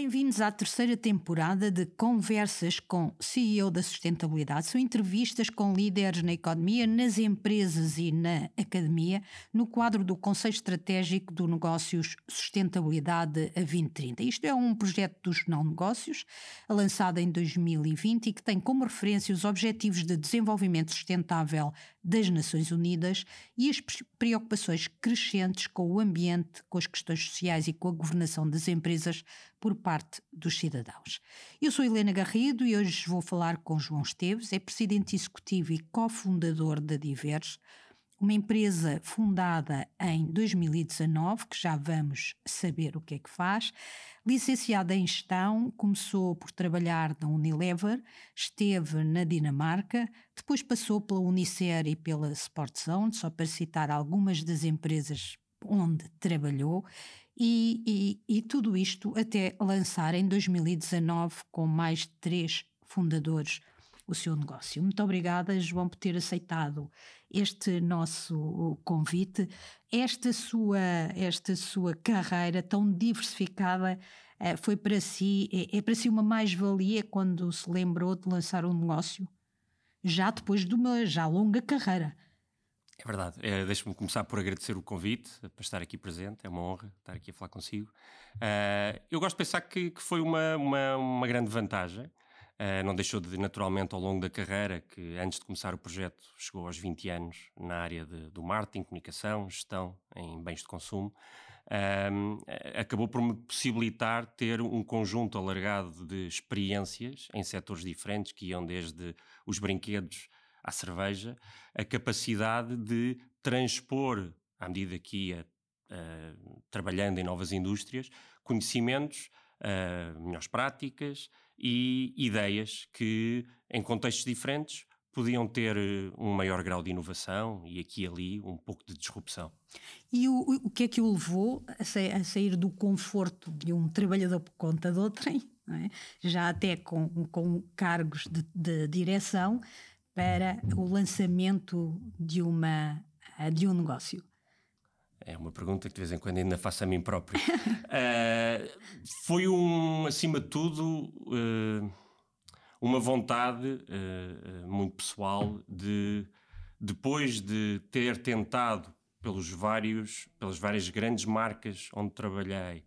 Bem-vindos à terceira temporada de Conversas com CEO da Sustentabilidade. São entrevistas com líderes na economia, nas empresas e na academia, no quadro do Conselho Estratégico do Negócios Sustentabilidade a 2030. Isto é um projeto do Jornal Negócios, lançado em 2020 e que tem como referência os Objetivos de Desenvolvimento Sustentável das Nações Unidas e as preocupações crescentes com o ambiente, com as questões sociais e com a governação das empresas por parte dos cidadãos. Eu sou Helena Garrido e hoje vou falar com João Esteves, é presidente executivo e cofundador da Divers, uma empresa fundada em 2019, que já vamos saber o que é que faz. Licenciada em gestão, começou por trabalhar na Unilever, esteve na Dinamarca, depois passou pela Unicer e pela Sportzone, só para citar algumas das empresas onde trabalhou, e, e, e tudo isto até lançar em 2019 com mais de três fundadores o seu negócio. Muito obrigada, João, por ter aceitado este nosso convite. Esta sua, esta sua carreira tão diversificada eh, foi para si, é, é para si uma mais-valia quando se lembrou de lançar um negócio, já depois de uma já longa carreira. É verdade. É, Deixa-me começar por agradecer o convite para estar aqui presente. É uma honra estar aqui a falar consigo. Uh, eu gosto de pensar que, que foi uma, uma, uma, grande vantagem. Uh, não deixou de, naturalmente, ao longo da carreira, que antes de começar o projeto, chegou aos 20 anos na área de, do marketing, comunicação, gestão em bens de consumo, acabou por me possibilitar ter um conjunto alargado de experiências em setores diferentes, que iam desde os brinquedos à cerveja, a capacidade de transpor, à medida que ia uh, trabalhando em novas indústrias, conhecimentos, uh, melhores práticas e ideias que, em contextos diferentes, podiam ter eh, um maior grau de inovação e aqui e ali um pouco de disrupção. E o, o que é que o levou a, sair, a sair do conforto de um trabalhador por conta de outrem, é? já até com, com cargos de, de direção, para o lançamento de, uma, de um negócio? É uma pergunta que de vez em quando ainda faço a mim próprio. uh, foi um, acima de tudo, uh, uma vontade uh, muito pessoal de, depois de ter tentado pelos vários, pelas várias grandes marcas onde trabalhei,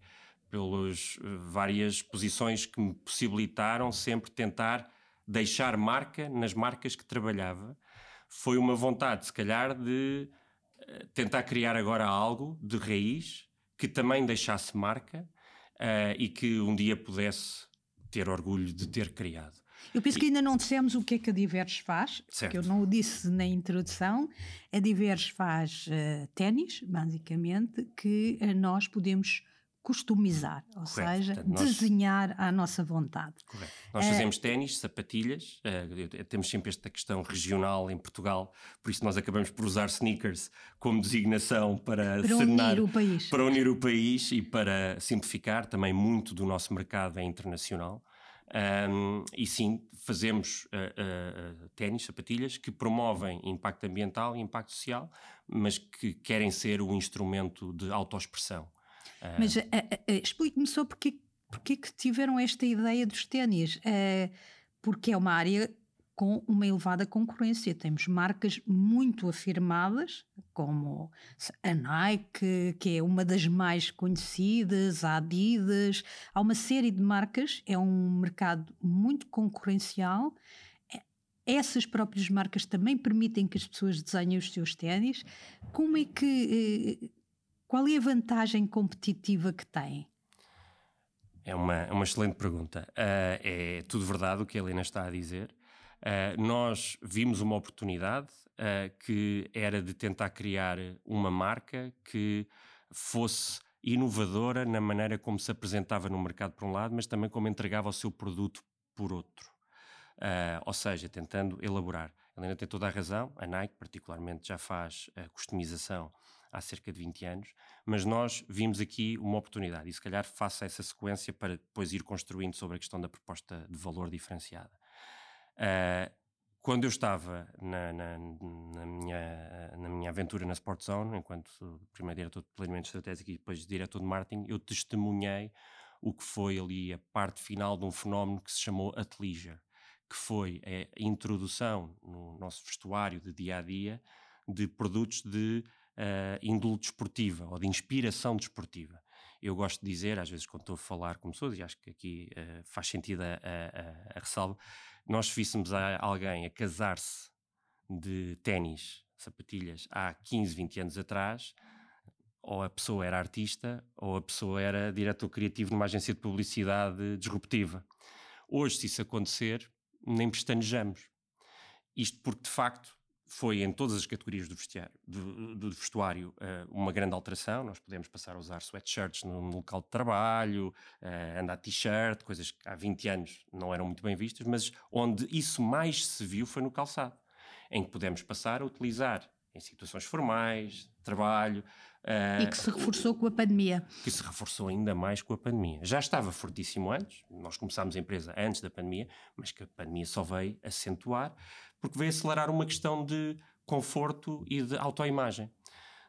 pelas várias posições que me possibilitaram sempre tentar deixar marca nas marcas que trabalhava. Foi uma vontade, se calhar, de tentar criar agora algo de raiz que também deixasse marca uh, e que um dia pudesse ter orgulho de ter criado. Eu penso que ainda não dissemos o que é que a Diverges faz, certo. que eu não o disse na introdução. A Diverges faz uh, ténis, basicamente, que uh, nós podemos customizar, ou Correto. seja, Portanto, nós... desenhar à nossa vontade. Correto. Nós fazemos uh, ténis, sapatilhas, uh, temos sempre esta questão regional em Portugal, por isso nós acabamos por usar sneakers como designação para, para unir o país. Para unir o país e para simplificar, também muito do nosso mercado é internacional. Um, e sim, fazemos uh, uh, ténis, sapatilhas que promovem impacto ambiental e impacto social, mas que querem ser o instrumento de autoexpressão. Mas uh, uh, explique-me só porque, porque que tiveram esta ideia dos ténis. porque é uma área com uma elevada concorrência. Temos marcas muito afirmadas, como a Nike, que é uma das mais conhecidas, a Adidas. Há uma série de marcas, é um mercado muito concorrencial. Essas próprias marcas também permitem que as pessoas desenhem os seus ténis. Como é que qual é a vantagem competitiva que tem? É uma, é uma excelente pergunta. Uh, é tudo verdade o que a Helena está a dizer. Uh, nós vimos uma oportunidade uh, que era de tentar criar uma marca que fosse inovadora na maneira como se apresentava no mercado por um lado, mas também como entregava o seu produto por outro. Uh, ou seja, tentando elaborar. Helena tem toda a razão, a Nike particularmente já faz a customização há cerca de 20 anos, mas nós vimos aqui uma oportunidade e se calhar faça essa sequência para depois ir construindo sobre a questão da proposta de valor diferenciada. Uh, quando eu estava na, na, na, minha, na minha aventura na Sport Zone, enquanto primeiro diretor de planeamento estratégico e depois diretor de marketing, eu testemunhei o que foi ali a parte final de um fenómeno que se chamou athleisure, que foi a introdução no nosso vestuário de dia a dia de produtos de uh, índole desportiva ou de inspiração desportiva. Eu gosto de dizer, às vezes, quando estou a falar com pessoas, e acho que aqui uh, faz sentido a, a, a ressalva, nós se víssemos a alguém a casar-se de ténis, sapatilhas, há 15, 20 anos atrás, ou a pessoa era artista ou a pessoa era diretor criativo numa agência de publicidade disruptiva. Hoje, se isso acontecer, nem pestanejamos. Isto porque, de facto, foi em todas as categorias do, do, do vestuário uh, uma grande alteração. Nós podemos passar a usar sweatshirts no, local de trabalho, uh, andar t-shirt, coisas que há 20 anos não eram muito bem vistas, mas onde isso mais se viu foi no calçado, em que podemos passar a utilizar em situações formais, trabalho. Uh, e que se reforçou com a pandemia. Que se reforçou ainda mais com a pandemia. Já estava fortíssimo antes, nós começámos a empresa antes da pandemia, mas que a pandemia só veio acentuar, porque veio acelerar uma questão de conforto e de autoimagem.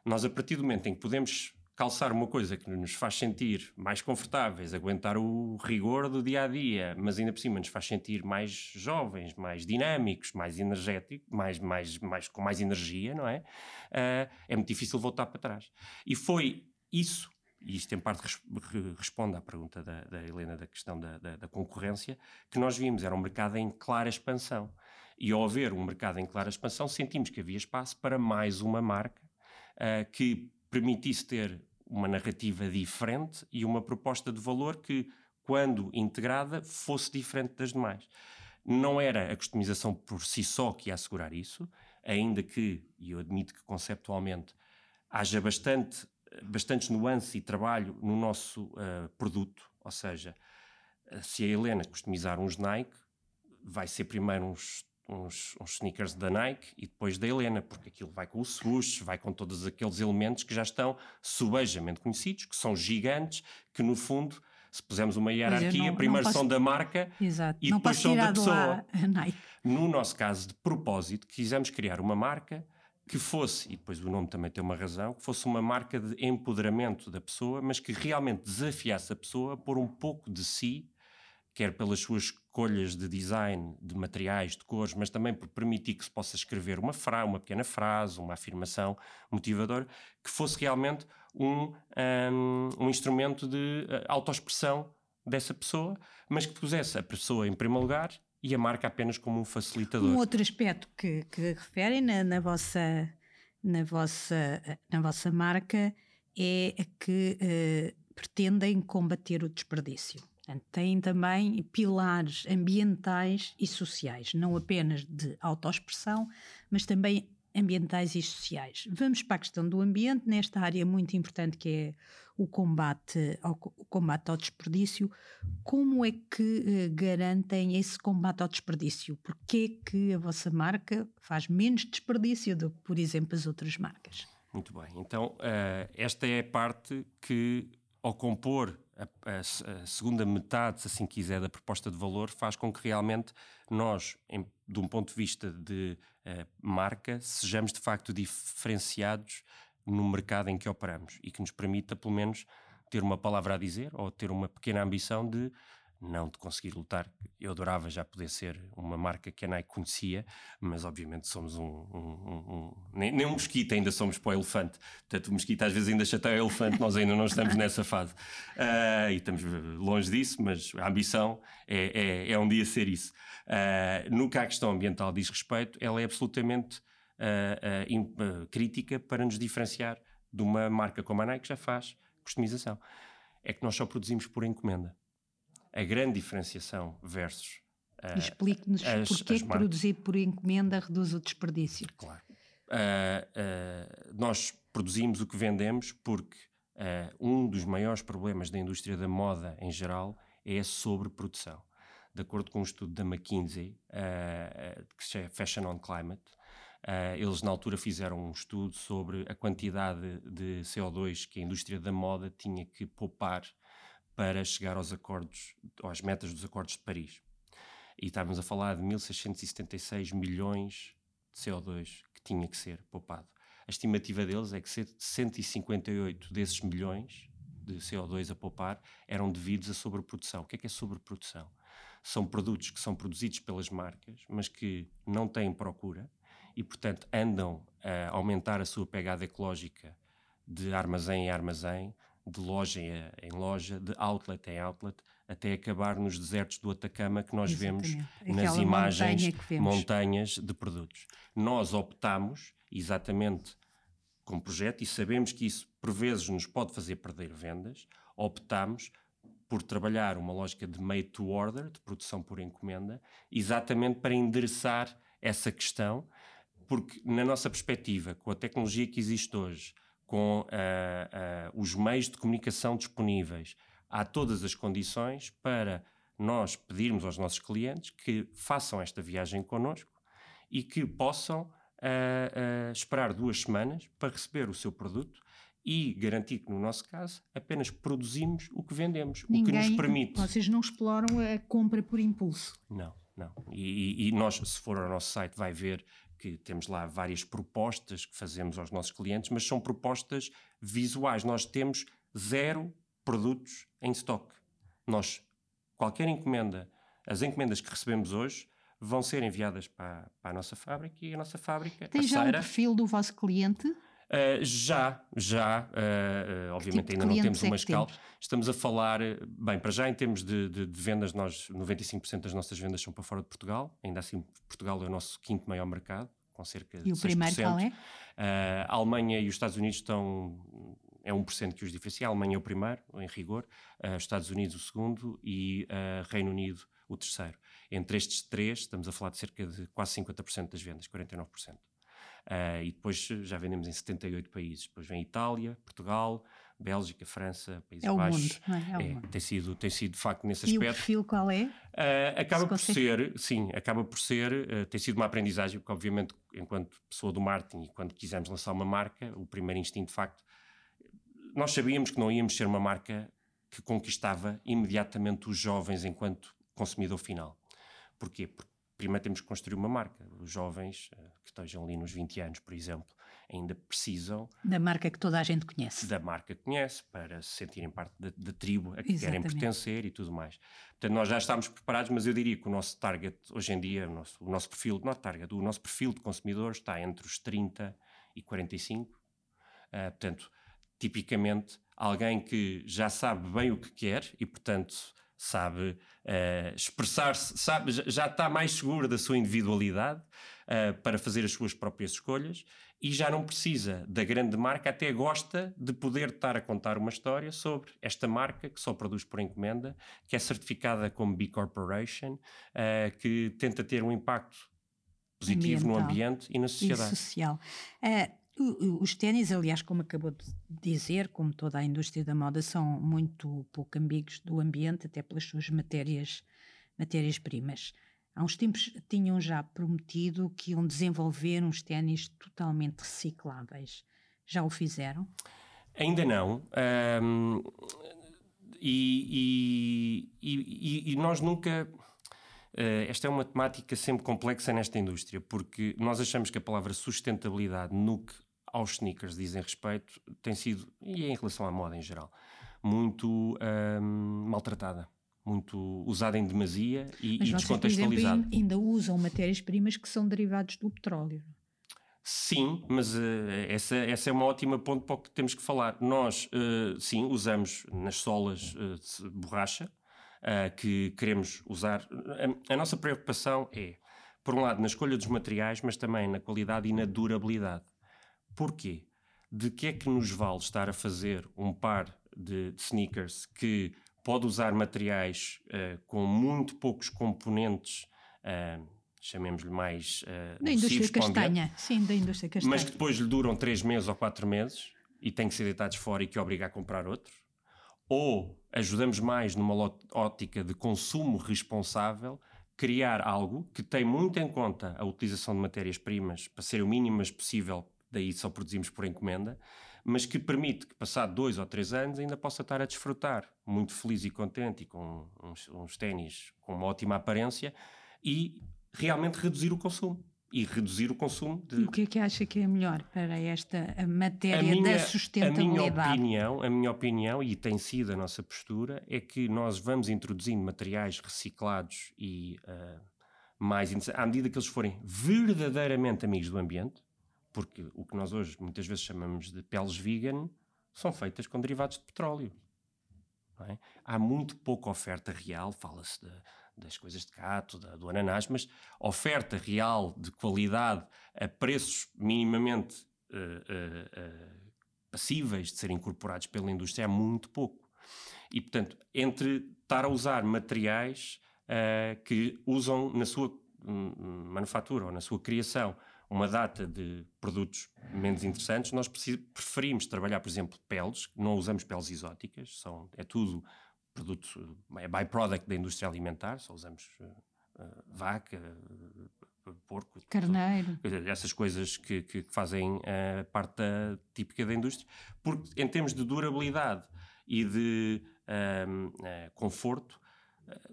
Nós, a partir do momento em que podemos calçar uma coisa que nos faz sentir mais confortáveis, aguentar o rigor do dia a dia, mas ainda por cima nos faz sentir mais jovens, mais dinâmicos, mais energéticos, mais, mais, mais, com mais energia, não é? Uh, é muito difícil voltar para trás. E foi isso, e isto em parte responde à pergunta da, da Helena da questão da, da, da concorrência, que nós vimos, era um mercado em clara expansão. E ao haver um mercado em clara expansão, sentimos que havia espaço para mais uma marca uh, que permitisse ter uma narrativa diferente e uma proposta de valor que, quando integrada, fosse diferente das demais. Não era a customização por si só que ia assegurar isso, ainda que, e eu admito que conceptualmente, haja bastante, bastantes nuances e trabalho no nosso uh, produto, ou seja, se a Helena customizar uns Nike, vai ser primeiro uns uns, uns, sneakers da Nike e depois da Helena, porque aquilo vai com o swoosh, vai com todos aqueles elementos que já estão subejamente conhecidos, que são gigantes, que no fundo, se pusermos uma hierarquia, não, primeiro não posso... são da marca Exato. e não depois são da pessoa. Nike. No nosso caso, de propósito, quisemos criar uma marca que fosse, e depois o nome também tem uma razão, que fosse uma marca de empoderamento da pessoa, mas que realmente desafiasse a pessoa a pôr um pouco de si quer pelas suas escolhas de design, de materiais, de cores, mas também por permitir que se possa escrever uma frase, uma pequena frase, uma afirmação motivadora, que fosse realmente um, um, um instrumento de uh, autoexpressão dessa pessoa, mas que pusesse a pessoa em primeiro lugar e a marca apenas como um facilitador. Um outro aspecto que, que referem na, na, vossa, na, vossa, na vossa marca é que uh, pretendem combater o desperdício. Portanto, têm também pilares ambientais e sociais, não apenas de autoexpressão, mas também ambientais e sociais. Vamos para a questão do ambiente, nesta área muito importante que é o combate ao, o combate ao desperdício. Como é que eh, garantem esse combate ao desperdício? Porquê que a vossa marca faz menos desperdício do que, por exemplo, as outras marcas? Muito bem. Então, uh, esta é a parte que, ao compor a, a, segunda metade, se assim quiser, da proposta de valor faz com que realmente nós, em, de um ponto de vista de uh, marca, sejamos de facto diferenciados no mercado em que operamos e que nos permita, pelo menos, ter uma palavra a dizer ou ter uma pequena ambição de não de conseguir lutar. Eu adorava já poder ser uma marca que a Nike conhecia, mas obviamente somos um. um, um, um nem, nem, um mosquito ainda somos para o elefante. Portanto, o mosquito às vezes ainda chateia o elefante, nós ainda não estamos nessa fase. Uh, e estamos longe disso, mas a ambição é, é, é um dia ser isso. Uh, no que a questão ambiental diz respeito, ela é absolutamente uh, crítica para nos diferenciar de uma marca como a Nike que já faz customização. É que nós só produzimos por encomenda a grande diferenciação versus. Uh, Explique-nos porquê que produzir por encomenda reduz o desperdício. Claro. Uh, uh, nós produzimos o que vendemos porque um dos maiores problemas da indústria da moda em geral é a sobreprodução. De acordo com um estudo da McKinsey, que se chama Fashion on Climate, eles na altura fizeram um estudo sobre a quantidade de CO2 que a indústria da moda tinha que poupar para chegar aos acordos, às metas dos acordos de Paris. E estávamos a falar de 1676 milhões de CO2 que tinha que ser poupado. A estimativa deles é que 158 desses milhões de CO2 a poupar eram devidos à sobreprodução. O que é que é sobreprodução? São produtos que são produzidos pelas marcas, mas que não têm procura e, portanto, andam a aumentar a sua pegada ecológica de armazém em armazém, de loja em loja, de outlet em outlet, até acabar nos desertos do Atacama que nós Exatamente. vemos Aquela nas imagens vemos. montanhas de produtos. Nós optamos, exatamente com projeto, e sabemos que isso por vezes nos pode fazer perder vendas, optamos por trabalhar uma lógica de made to order, de produção por encomenda, exatamente para endereçar essa questão, porque na nossa perspectiva, com a tecnologia que existe hoje, com uh, uh, os meios de comunicação disponíveis, há todas as condições para nós pedirmos aos nossos clientes que façam esta viagem connosco e que possam uh, esperar duas semanas para receber o seu produto e garantir que, no nosso caso, apenas produzimos o que vendemos, Ninguém, o que nos permite. Vocês não exploram a compra por impulso. Não, não. E, e, nós, se for ao nosso site, vai ver que temos lá várias propostas que fazemos aos nossos clientes, mas são propostas visuais. Nós temos zero produtos em estoque. Nós, qualquer encomenda, as encomendas que recebemos hoje vão ser enviadas para, para a nossa fábrica e a nossa fábrica. Tem já o um perfil do vosso cliente? Uh, já, já, uh, uh, obviamente tipo ainda não temos é uma escala. Temos? Estamos a falar, bem, para já em termos de, de, de, vendas, nós 95% das nossas vendas são para fora de Portugal, ainda assim Portugal é o nosso quinto maior mercado, com cerca de E o 6%. primeiro qual é? a Alemanha e os Estados Unidos estão, é 1% que os diferencia, a Alemanha é o primeiro, em rigor, os Estados Unidos o segundo e Reino Unido o terceiro. Entre estes três, estamos a falar de cerca de quase 50% das vendas, 49%. Uh, e depois já vendemos em 78 países. Depois vem Itália, Portugal, Bélgica, França, Países é o Baixos. Mundo, não é? É o é, mundo. Tem, sido, tem sido de facto nesse aspecto. E o perfil qual é? Uh, acaba por ser, sim, acaba por ser, uh, tem sido uma aprendizagem, porque obviamente, enquanto pessoa do marketing e quando quisemos lançar uma marca, o primeiro instinto de facto, nós sabíamos que não íamos ser uma marca que conquistava imediatamente os jovens enquanto consumidor final. Porquê? Porque primeiro temos que construir uma marca. Os jovens uh, que estejam ali nos 20 anos, por exemplo, ainda precisam. Da marca que toda a gente conhece. Da marca que conhece, para se sentirem parte da, da tribo a que Exatamente. querem pertencer e tudo mais. Portanto, nós já estamos preparados, mas eu diria que o nosso target, hoje em dia, o nosso, o nosso perfil, não target, o nosso perfil de consumidor está entre os 30 e 45. Uh, eh, portanto, tipicamente, alguém que já sabe bem o que quer e, portanto, sabe uh, expressar-se, sabe, já está mais seguro da sua individualidade uh, para fazer as suas próprias escolhas e já não precisa da grande marca, até gosta de poder estar a contar uma história sobre esta marca que só produz por encomenda, que é certificada como B Corporation, uh, que tenta ter um impacto positivo Ambiental. no ambiente e na sociedade. E social. Uh, os ténis, aliás, como acabou de dizer, como toda a indústria da moda, são muito pouco amigos do ambiente, até pelas suas matérias, matérias-primas. Há uns tempos tinham já prometido que iam desenvolver uns ténis totalmente recicláveis. Já o fizeram? Ainda não. Um, e, e, e, e, nós nunca. Uh, esta é uma temática sempre complexa nesta indústria, porque nós achamos que a palavra sustentabilidade, no que aos sneakers dizem respeito, tem sido, e em relação à moda em geral, muito um, maltratada. Muito usada em demasia e, Mas e descontextualizada. Exemplo, ainda usam matérias-primas que são derivados do petróleo. Sim, mas uh, essa, essa é uma ótima ponto para o que temos que falar. Nós, uh, sim, usamos nas solas uh, borracha, que queremos usar. A, a, nossa preocupação é, por um lado, na escolha dos materiais, mas também na qualidade e na durabilidade. Porquê? De que é que nos vale estar a fazer um par de, de sneakers que pode usar materiais uh, com muito poucos componentes, uh, chamemos-lhe mais uh, da indústria castanha, sim, da indústria castanha, mas que depois lhe duram 3 meses ou 4 meses e têm que ser deitados fora e que obriga a comprar outros? Ou ajudamos mais numa ótica de consumo responsável criar algo que tem muito em conta a utilização de matérias-primas para ser o mínimo possível daí só produzimos por encomenda, mas que permite que, passado dois ou três anos, ainda possa estar a desfrutar, muito feliz e contente e com uns, uns ténis com uma ótima aparência e realmente reduzir o consumo. e reduzir o consumo de... E o que é que acha que é melhor para esta matéria minha, da sustentabilidade? A minha opinião, a minha opinião, e tem sido a nossa postura, é que nós vamos introduzindo materiais reciclados e uh, mais à medida que eles forem verdadeiramente amigos do ambiente, porque o que nós hoje muitas vezes chamamos de peles vegan são feitas com derivados de petróleo. É? Há muito pouca oferta real, fala-se das coisas de gato, da, do ananás, mas oferta real de qualidade a preços minimamente uh, uh, uh, passíveis de serem incorporados pela indústria é muito pouco. E, portanto, entre estar a usar materiais que usam na sua um, manufatura ou na sua criação uma data de produtos menos interessantes, nós preferimos trabalhar, por exemplo, peles, não usamos peles exóticas, são, é tudo produto, é byproduct da indústria alimentar, só usamos uh, vaca, uh, porco, carneiro, essas coisas que, que fazem uh, parte da, típica da indústria, porque em termos de durabilidade e de ehm, conforto,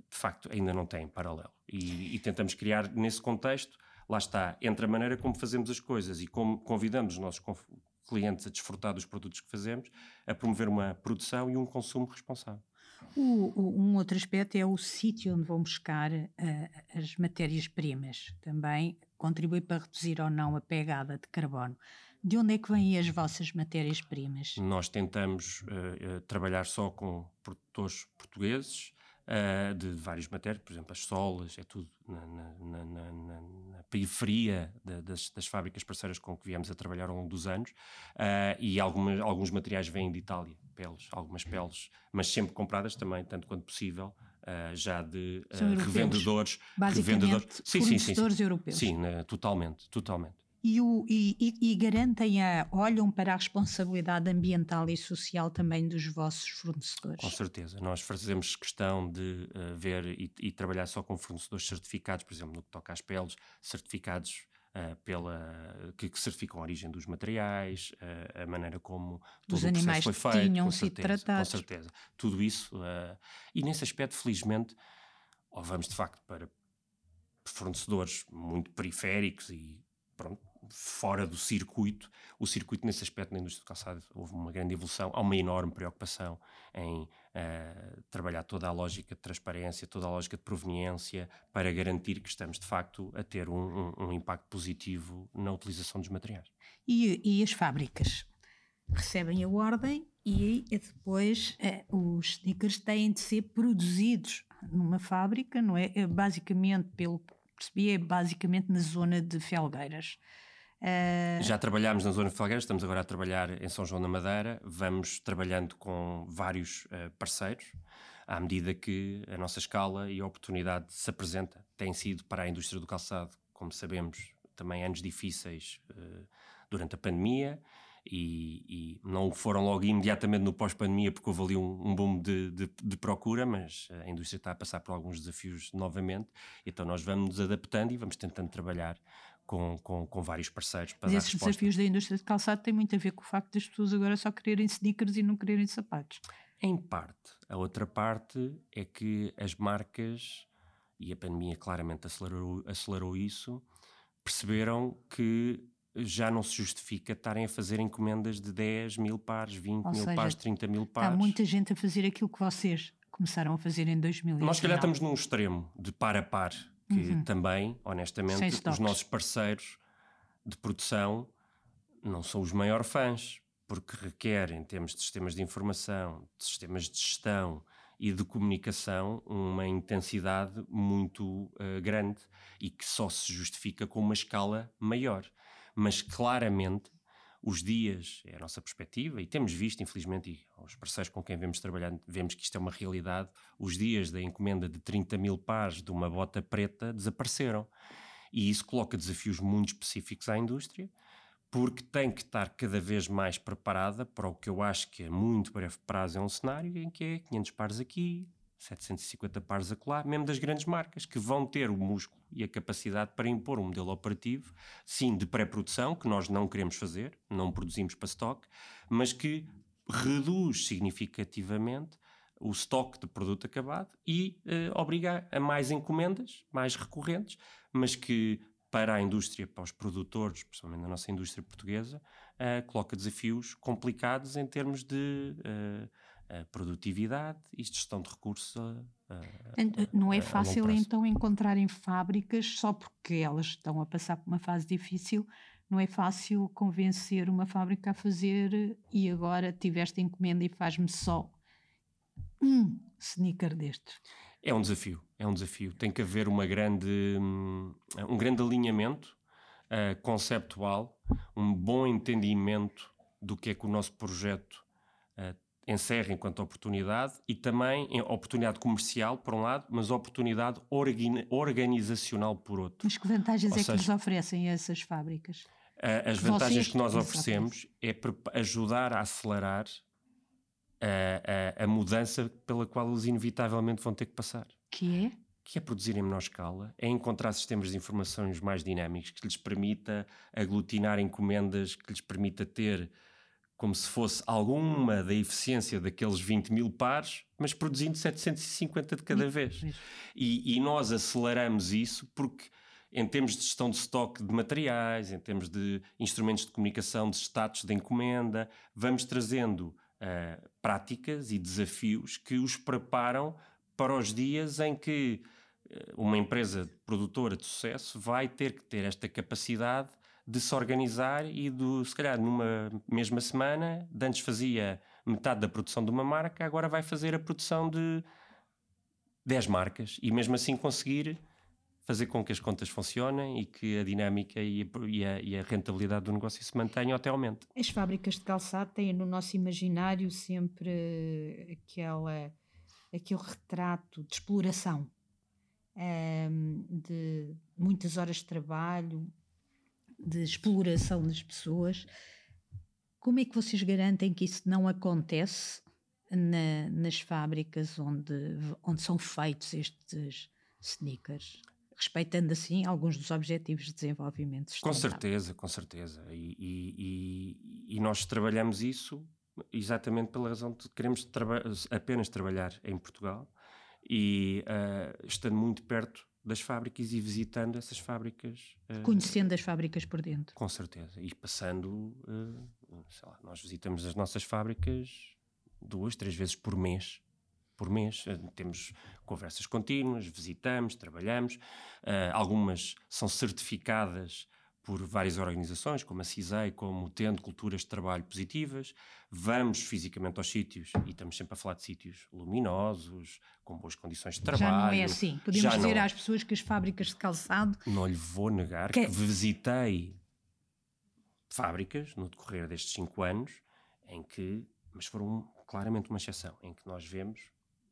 de facto ainda não tem paralelo. E, e, tentamos criar nesse contexto, lá está, entre a maneira como fazemos as coisas e como convidamos os nossos clientes a desfrutar dos produtos que fazemos, a promover uma produção e um consumo responsável. O, o, um outro aspecto é o sítio onde vão buscar uh, as matérias-primas. Também contribui para reduzir ou não a pegada de carbono. De onde é que vêm as vossas matérias-primas? Nós tentamos uh, trabalhar só com produtores portugueses uh, de várias matérias, por exemplo, as solas, é tudo na, na, na, na periferia de, das, das, fábricas parceiras com que viemos a trabalhar ao longo dos anos, uh, e algumas, alguns materiais vêm de Itália, peles, algumas peles, mas sempre compradas também, tanto quanto possível. Uh, já de revendedores, revendedores, sim, sim, sim, sim, europeus. Sim, totalmente, totalmente e, o, e, e, garantem a, olham para a responsabilidade ambiental e social também dos vossos fornecedores. Com certeza. Nós fazemos questão de uh, ver e, e, trabalhar só com fornecedores certificados, por exemplo, no que toca às peles, certificados uh, pela, que, que, certificam a origem dos materiais, uh, a maneira como os animais foi feito. tinham sido tratados. Com certeza. Tudo isso. e nesse aspecto, felizmente, ou vamos de facto para fornecedores muito periféricos e pronto, fora do circuito. O circuito, nesse aspecto, na indústria do calçado, houve uma grande evolução. Há uma enorme preocupação em uh, trabalhar toda a lógica de transparência, toda a lógica de proveniência, para garantir que estamos, de facto, a ter um, um, um impacto positivo na utilização dos materiais. E, e as fábricas? Recebem a ordem e depois uh, os sneakers têm de ser produzidos numa fábrica, não é? Basicamente, pelo que percebi, é basicamente na zona de Felgueiras. Uh... Já trabalhámos na zona de Felgueiras, estamos agora a trabalhar em São João da Madeira, vamos trabalhando com vários uh, parceiros, à medida que a nossa escala e a oportunidade se apresenta. Tem sido para a indústria do calçado, como sabemos, também anos difíceis uh, durante a pandemia, e, e, não foram logo imediatamente no pós-pandemia, porque houve ali um, um boom de, de, de, procura, mas a indústria está a passar por alguns desafios novamente, então nós vamos nos adaptando e vamos tentando trabalhar com, com, com vários parceiros para Mas esses resposta. desafios da indústria de calçado têm muito a ver com o facto das pessoas agora só quererem sneakers e não quererem sapatos. Em parte. A outra parte é que as marcas, e a pandemia claramente acelerou, acelerou isso, perceberam que já não se justifica estarem a fazer encomendas de 10 mil pares, 20 Ou mil seja, pares, 30 mil pares. Há muita gente a fazer aquilo que vocês começaram a fazer em 2019. Nós, se calhar, estamos num extremo de par a par que uhum. também, honestamente, os nossos parceiros de produção não são os maiores fãs, porque requerem, em termos de sistemas de informação, de sistemas de gestão e de comunicação, uma intensidade muito uh, grande e que só se justifica com uma escala maior. Mas claramente os dias, é a nossa perspectiva, e temos visto, infelizmente, e os parceiros com quem vemos trabalhando, vemos que isto é uma realidade, os dias da encomenda de 30 mil pares de uma bota preta desapareceram. E isso coloca desafios muito específicos à indústria, porque tem que estar cada vez mais preparada para o que eu acho que a muito breve prazo é um cenário em que é 500 pares aqui, 750 pares a colar, mesmo das grandes marcas, que vão ter o músculo e a capacidade para impor um modelo operativo, sim, de pré-produção, que nós não queremos fazer, não produzimos para stock, mas que reduz significativamente o estoque de produto acabado e uh, obriga a mais encomendas, mais recorrentes, mas que para a indústria, para os produtores, principalmente na nossa indústria portuguesa, uh, coloca desafios complicados em termos de uh, uh, produtividade e gestão de recursos. Não é fácil então encontrarem fábricas só porque elas estão a passar por uma fase difícil. Não é fácil convencer uma fábrica a fazer e agora tiveste encomenda e faz-me só um sneaker destes. É um desafio, é um desafio. Tem que haver uma grande, um grande alinhamento uh, conceptual, um bom entendimento do que é que o nosso projeto uh, encerra enquanto oportunidade e também oportunidade comercial, por um lado, mas oportunidade organizacional, por outro. Mas que vantagens Ou é seja, que nos oferecem essas fábricas? As vantagens que nós oferecemos é ajudar a acelerar a, a, a, mudança pela qual eles inevitavelmente vão ter que passar. Que é? Que é produzir em menor escala, é encontrar sistemas de informações mais dinâmicos, que lhes permita aglutinar encomendas, que lhes permita ter como se fosse alguma da eficiência daqueles 20 mil pares, mas produzindo 750 de cada vez. E, e nós aceleramos isso porque em termos de gestão de estoque de materiais, em termos de instrumentos de comunicação, de status de encomenda, vamos trazendo uh, práticas e desafios que os preparam para os dias em que uh, uma empresa produtora de sucesso vai ter que ter esta capacidade de se organizar e de, se calhar, numa mesma semana, de antes fazia metade da produção de uma marca, agora vai fazer a produção de 10 marcas e mesmo assim conseguir fazer com que as contas funcionem e que a dinâmica e a, e a, e a rentabilidade do negócio se mantenham até aumente. As fábricas de calçado têm no nosso imaginário sempre aquela, aquele retrato de exploração, ehm, de muitas horas de trabalho, de exploração das pessoas. Como é que vocês garantem que isso não acontece na, nas fábricas onde, onde são feitos estes sneakers? respeitando assim alguns dos objetivos de desenvolvimento sustentável. Com certeza, com certeza. E, e, e, nós trabalhamos isso exatamente pela razão de queremos traba apenas trabalhar em Portugal e uh, estando muito perto das fábricas e visitando essas fábricas. Uh, Conhecendo as fábricas por dentro. Com certeza. E passando, uh, sei lá, nós visitamos as nossas fábricas duas, três vezes por mês por mês. Eh, temos conversas contínuas, visitamos, trabalhamos. Uh, algumas são certificadas por várias organizações, como a CISEI, como tendo culturas de trabalho positivas. Vamos fisicamente aos sítios e estamos sempre a falar de sítios luminosos, com boas condições de trabalho. Já não é assim. Podemos Já dizer não... às pessoas que as fábricas de calçado. Não lhe vou negar que, que visitei fábricas no decorrer destes cinco anos em que, mas foram claramente uma exceção, em que nós vemos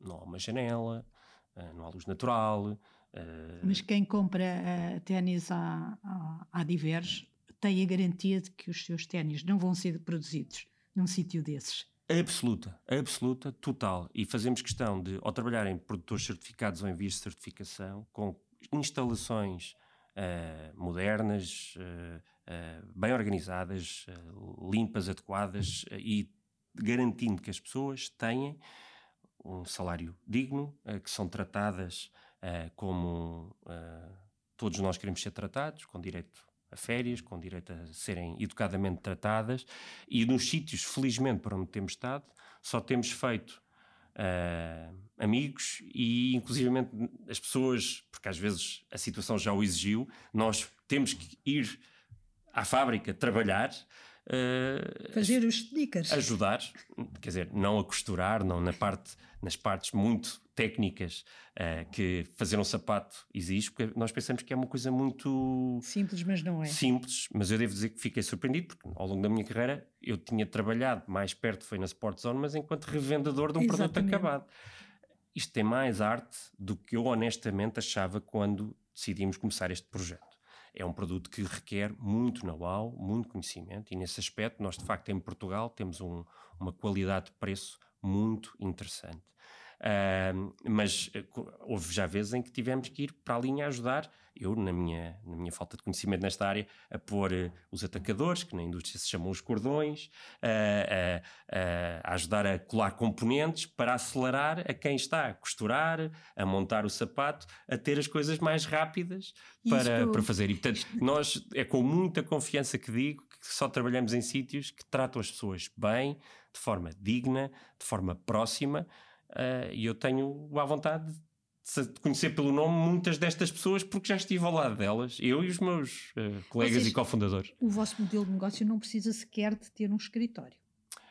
não há uma janela, uh, não há luz natural. Uh... Mas quem compra uh, ténis à, à, à Diverge tem a garantia de que os seus ténis não vão ser produzidos num sítio desses. Absoluta, absoluta, total. E fazemos questão de, ao trabalhar em produtores certificados ou em vias de certificação, com instalações uh, modernas, uh, uh, bem organizadas, limpas, adequadas e garantindo que as pessoas têm um salário digno, que são tratadas uh, como uh, todos nós queremos ser tratados, com direito a férias, com direito a serem educadamente tratadas, e nos sítios, felizmente, para onde temos estado, só temos feito amigos e, inclusivamente, as pessoas, porque às vezes a situação já o exigiu, nós temos que ir à fábrica trabalhar Uh, Fazer os sneakers. Ajudar, quer dizer, não a costurar, não na parte, nas partes muito técnicas uh, que fazer um sapato exige, porque nós pensamos que é uma coisa muito simples, mas não é. Simples, mas eu devo dizer que fiquei surpreendido, porque ao longo da minha carreira eu tinha trabalhado mais perto, foi na Sport Zone, mas enquanto revendedor de um Exatamente. produto acabado. Isto tem mais arte do que eu honestamente achava quando decidimos começar este projeto é um produto que requer muito know-how, muito conhecimento, e nesse aspecto, nós de facto em Portugal temos um, uma qualidade de preço muito interessante. Uh, mas uh, houve já vezes em que tivemos que ir para a linha ajudar, eu, na minha, na minha falta de conhecimento nesta área, a pôr uh, os atacadores, que na indústria se chamam os cordões, a ajudar a colar componentes para acelerar a quem está a costurar, a montar o sapato, a ter as coisas mais rápidas para, para fazer. E portanto, nós é com muita confiança que digo que só trabalhamos em sítios que tratam as pessoas bem, de forma digna, de forma próxima e eu tenho à vontade de conhecer pelo nome muitas destas pessoas porque já estive ao lado delas, eu e os meus uh, colegas Vocês, e cofundadores. O vosso modelo de negócio não precisa sequer de ter um escritório.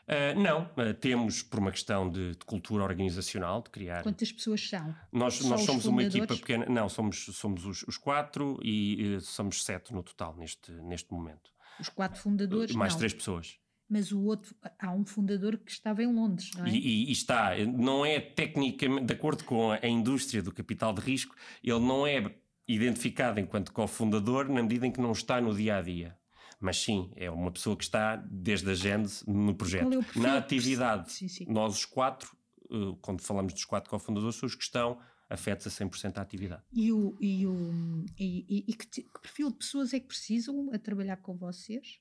Uh, não, uh, temos por uma questão de, de, cultura organizacional, de criar. Quantas pessoas são? Nós, nós somos uma equipa pequena, não, somos, somos os, os quatro e uh, somos sete no total neste, neste momento. Os quatro fundadores? mais não. três pessoas mas o outro, há um fundador que estava em Londres, não é? E, e, está, não é tecnicamente, de acordo com a indústria do capital de risco, ele não é identificado enquanto cofundador na medida em que não está no dia a dia. Mas sim, é uma pessoa que está desde a gênese no projeto. É na atividade, sim, sim. nós os quatro, eh, quando falamos dos quatro cofundadores, são os que estão afetos a 100% à atividade. E, o, e, o, e, e que, que perfil de pessoas é que precisam a trabalhar com vocês?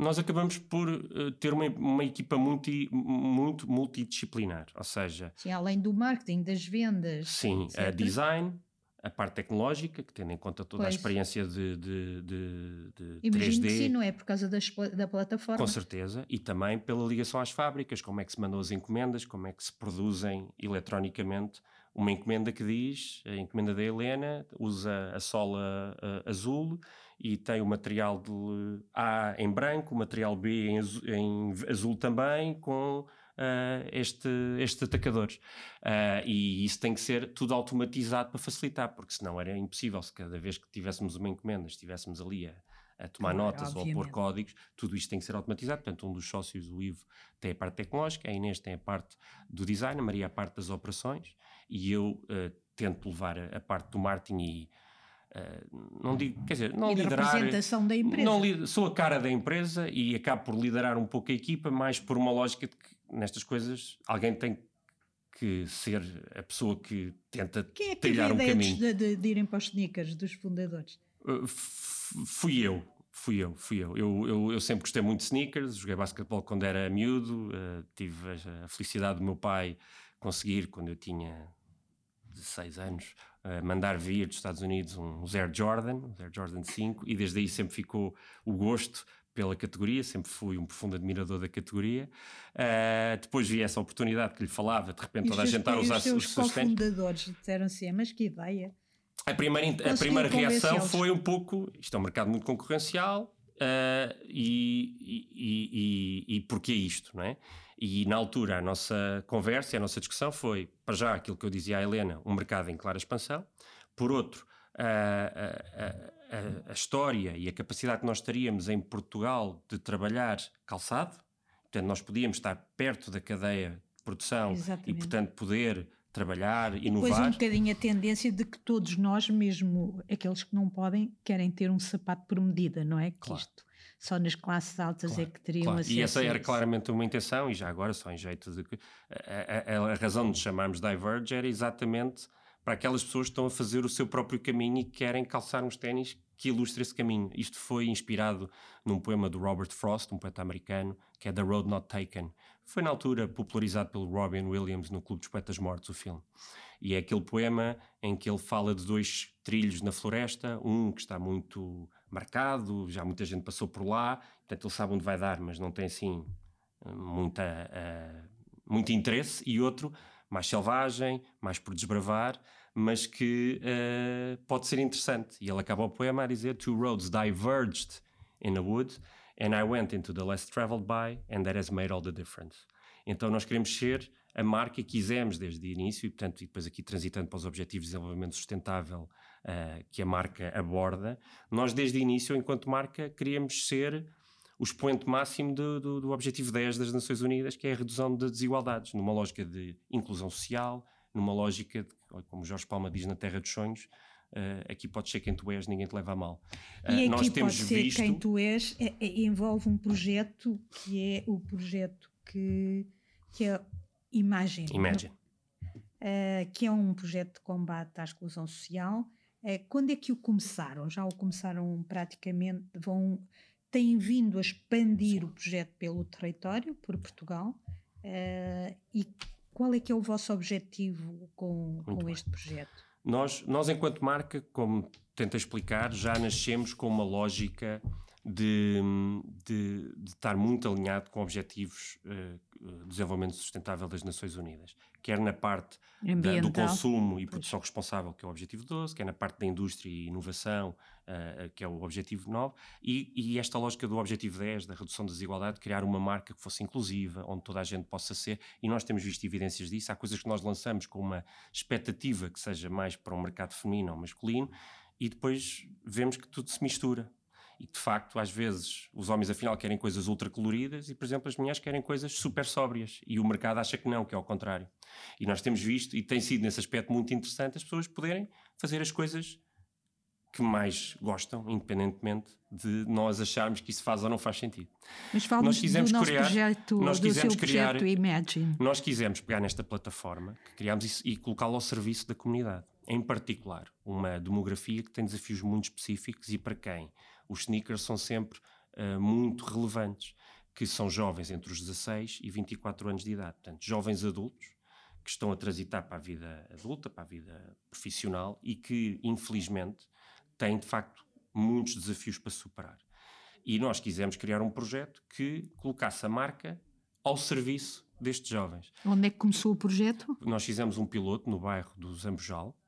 Nós acabamos por uh, ter uma, uma equipa multi, muito multidisciplinar, ou seja... Sim, além do marketing, das vendas... Sim, a design, a parte tecnológica, que tendo em conta toda pois. a experiência de, de, de, de Imagino 3D. Que sim, não é? Por causa da, da plataforma. Com certeza, e também pela ligação às fábricas, como é que se mandam as encomendas, como é que se produzem eletronicamente uma encomenda que diz, a encomenda da Helena, usa a sola uh, azul e tem o material de A em branco, o material B em azul, em azul também, com uh, este, estes atacadores. Uh, e isso tem que ser tudo automatizado para facilitar, porque senão era impossível. Se cada vez que tivéssemos uma encomenda estivéssemos ali a, a tomar claro, notas obviamente. ou a pôr códigos, tudo isto tem que ser automatizado. Portanto, um dos sócios, o Ivo, tem a parte tecnológica, a Inês tem a parte do design, a Maria a parte das operações e eu uh, tento levar a, a, parte do marketing e Uh, não digo, quer dizer, não e liderar. representação da empresa. Não, sou a cara da empresa e acabo por liderar um pouco a equipa, mais por uma lógica de que nestas coisas alguém tem que ser a pessoa que tenta Quem é que trilhar um caminho. De, de, de irem para os sneakers dos fundadores? Uh, fui eu. Fui eu, fui eu. Eu, eu. eu, sempre gostei muito de sneakers, joguei basquetebol quando era miúdo, uh, tive a, a felicidade do meu pai conseguir, quando eu tinha 16 anos, uh, mandar vir dos Estados Unidos um Air Jordan, um Air Jordan 5, e desde aí sempre ficou o gosto pela categoria, sempre fui um profundo admirador da categoria. Uh, depois vi essa oportunidade que lhe falava, de repente toda a gente está a usar os seus cofundadores disseram assim, mas que ideia. A primeira, a primeira reação foi um pouco, isto é um mercado muito concorrencial, Uh, e, e, e, e porquê isto, não é? E na altura a nossa conversa e a nossa discussão foi, para já, aquilo que eu dizia à Helena, um mercado em clara expansão, por outro, a, a, a, a história e a capacidade que nós teríamos em Portugal de trabalhar calçado, portanto, nós podíamos estar perto da cadeia de produção Exatamente. e, portanto, poder trabalhar, e inovar. Depois um bocadinho a tendência de que todos nós, mesmo aqueles que não podem, querem ter um sapato por medida, não é? Que claro. isto só nas classes altas é claro, é que teriam claro. acesso E essa era claramente uma intenção, e já agora só em jeito de a, a, a razão de chamarmos Diverge era exatamente para aquelas pessoas que estão a fazer o seu próprio caminho e querem calçar uns ténis que ilustre esse caminho. Isto foi inspirado num poema do Robert Frost, um poeta americano, que é The Road Not Taken. Foi na altura popularizado pelo Robin Williams no Clube dos Poetas Mortos, o filme. E é aquele poema em que ele fala de dois trilhos na floresta, um que está muito marcado, já muita gente passou por lá, portanto ele sabe onde vai dar, mas não tem assim muita, uh, muito interesse, e outro mais selvagem, mais por desbravar, mas que uh, pode ser interessante. E ele acaba o poema a dizer: Two roads diverged in a wood, and I went into the less traveled by, and that has made all the difference. Então nós queremos ser a marca que quisemos desde o início, e portanto, e depois aqui transitando para os Objetivos de Desenvolvimento Sustentável uh, que a marca aborda, nós desde o início, enquanto marca, queríamos ser o expoente máximo do, do, do Objetivo 10 das Nações Unidas, que é a redução de desigualdades, numa lógica de inclusão social, numa lógica, de, como Jorge Palma diz na Terra dos Sonhos, Uh, aqui pode ser quem tu és, ninguém te leva a mal. Uh, e aqui nós temos pode ser visto... quem tu és, é, é, envolve um projeto que é o projeto que, que é Imagine. Imagine. uh, que é um projeto de combate à exclusão social. Uh, quando é que o começaram? Já o começaram praticamente? Vão, têm vindo a expandir o projeto pelo território, por Portugal? Uh, e qual é que é o vosso objetivo com, com este projeto? Nós, nós, enquanto marca, como tentei explicar, já nascemos com uma lógica de, de, de estar muito alinhado com objetivos uh, de desenvolvimento sustentável das Nações Unidas, quer na parte da, do consumo e produção pois. responsável, que é o objetivo 12, quer na parte da indústria e inovação, uh, que é o objetivo 9, e, e, esta lógica do objetivo 10, da redução da desigualdade, criar uma marca que fosse inclusiva, onde toda a gente possa ser, e nós temos visto evidências disso. Há coisas que nós lançamos com uma expectativa que seja mais para um mercado feminino ou masculino, e depois vemos que tudo se mistura e de facto, às vezes, os homens afinal querem coisas ultra coloridas e, por exemplo, as mulheres querem coisas super sóbrias e o mercado acha que não, que é ao contrário. E nós temos visto, e tem sido nesse aspecto muito interessante, as pessoas poderem fazer as coisas que mais gostam, independentemente de nós acharmos que isso faz ou não faz sentido. Mas nós quisemos do nosso criar, projeto, nós quisemos criar, projeto Imagine. Nós quisemos pegar nesta plataforma que criámos e, e colocá-la ao serviço da comunidade. Em particular, uma demografia que tem desafios muito específicos e para quem os sneakers são sempre uh, muito relevantes, que são jovens entre os 16 e 24 anos de idade. Portanto, jovens adultos que estão a transitar para a vida adulta, para a vida profissional e que, infelizmente, têm de facto muitos desafios para superar. E nós quisemos criar um projeto que colocasse a marca ao serviço destes jovens. Onde é que começou o projeto? Nós fizemos um piloto no bairro do Zambojal,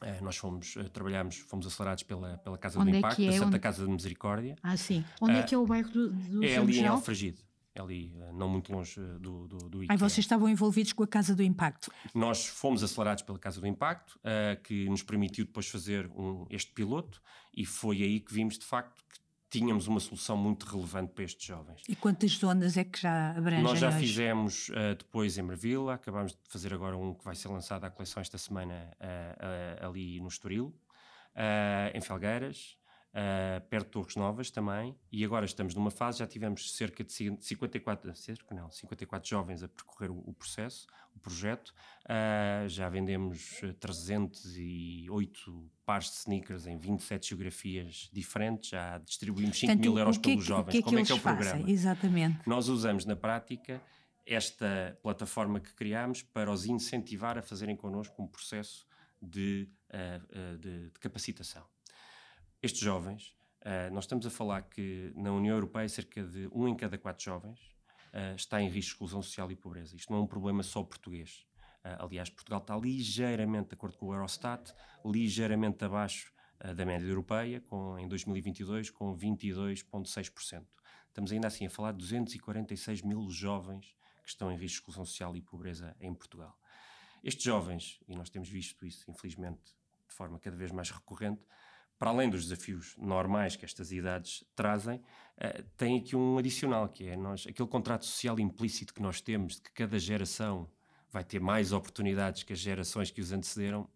é, nós fomos, uh, trabalhamos, fomos acelerados pela, pela Casa Onde do é Impacto, é? a Santa Onde... Casa de Misericórdia. Ah, sim. Onde uh, é que é o bairro do, do É ali em Alfragide. É ali, uh, não muito longe do, do, do IKEA. Aí vocês estavam envolvidos com a Casa do Impacto? Nós fomos acelerados pela Casa do Impacto, que nos permitiu depois fazer um, este piloto e foi aí que vimos de facto que tínhamos uma solução muito relevante para estes jovens. E quantas zonas é que já abrangem Nós já hoje? fizemos uh, depois em Marvila, acabamos de fazer agora um que vai ser lançado à coleção esta semana uh, uh, ali no Estoril, em Felgueiras, uh, perto de Torres Novas também, e agora estamos numa fase, já tivemos cerca de 54, cerca, não, 54 jovens a percorrer o, o processo, o projeto, uh, já vendemos 308 pares de sneakers em 27 geografias diferentes, já distribuímos 5 Portanto, mil euros pelos que, jovens. Que é Como é que é o programa? Exatamente. Nós usamos na prática esta plataforma que criámos para os incentivar a fazerem connosco um processo de, uh, de, de capacitação estes jovens, uh, nós estamos a falar que na União Europeia cerca de um em cada quatro jovens uh, está em risco de exclusão social e pobreza. Isto não é um problema só português. Uh, aliás, Portugal está ligeiramente, de acordo com o Eurostat, ligeiramente abaixo da média europeia, com, em 2022 com 22,6%. Estamos ainda assim a falar de 246 mil jovens que estão em risco de exclusão social e pobreza em Portugal. Estes jovens, e nós temos visto isso, infelizmente, de forma cada vez mais recorrente, para além dos desafios normais que estas idades trazem, uh, tem aqui um adicional, que é nós, aquele contrato social implícito que nós temos de que cada geração vai ter mais oportunidades que as gerações que os antecederam,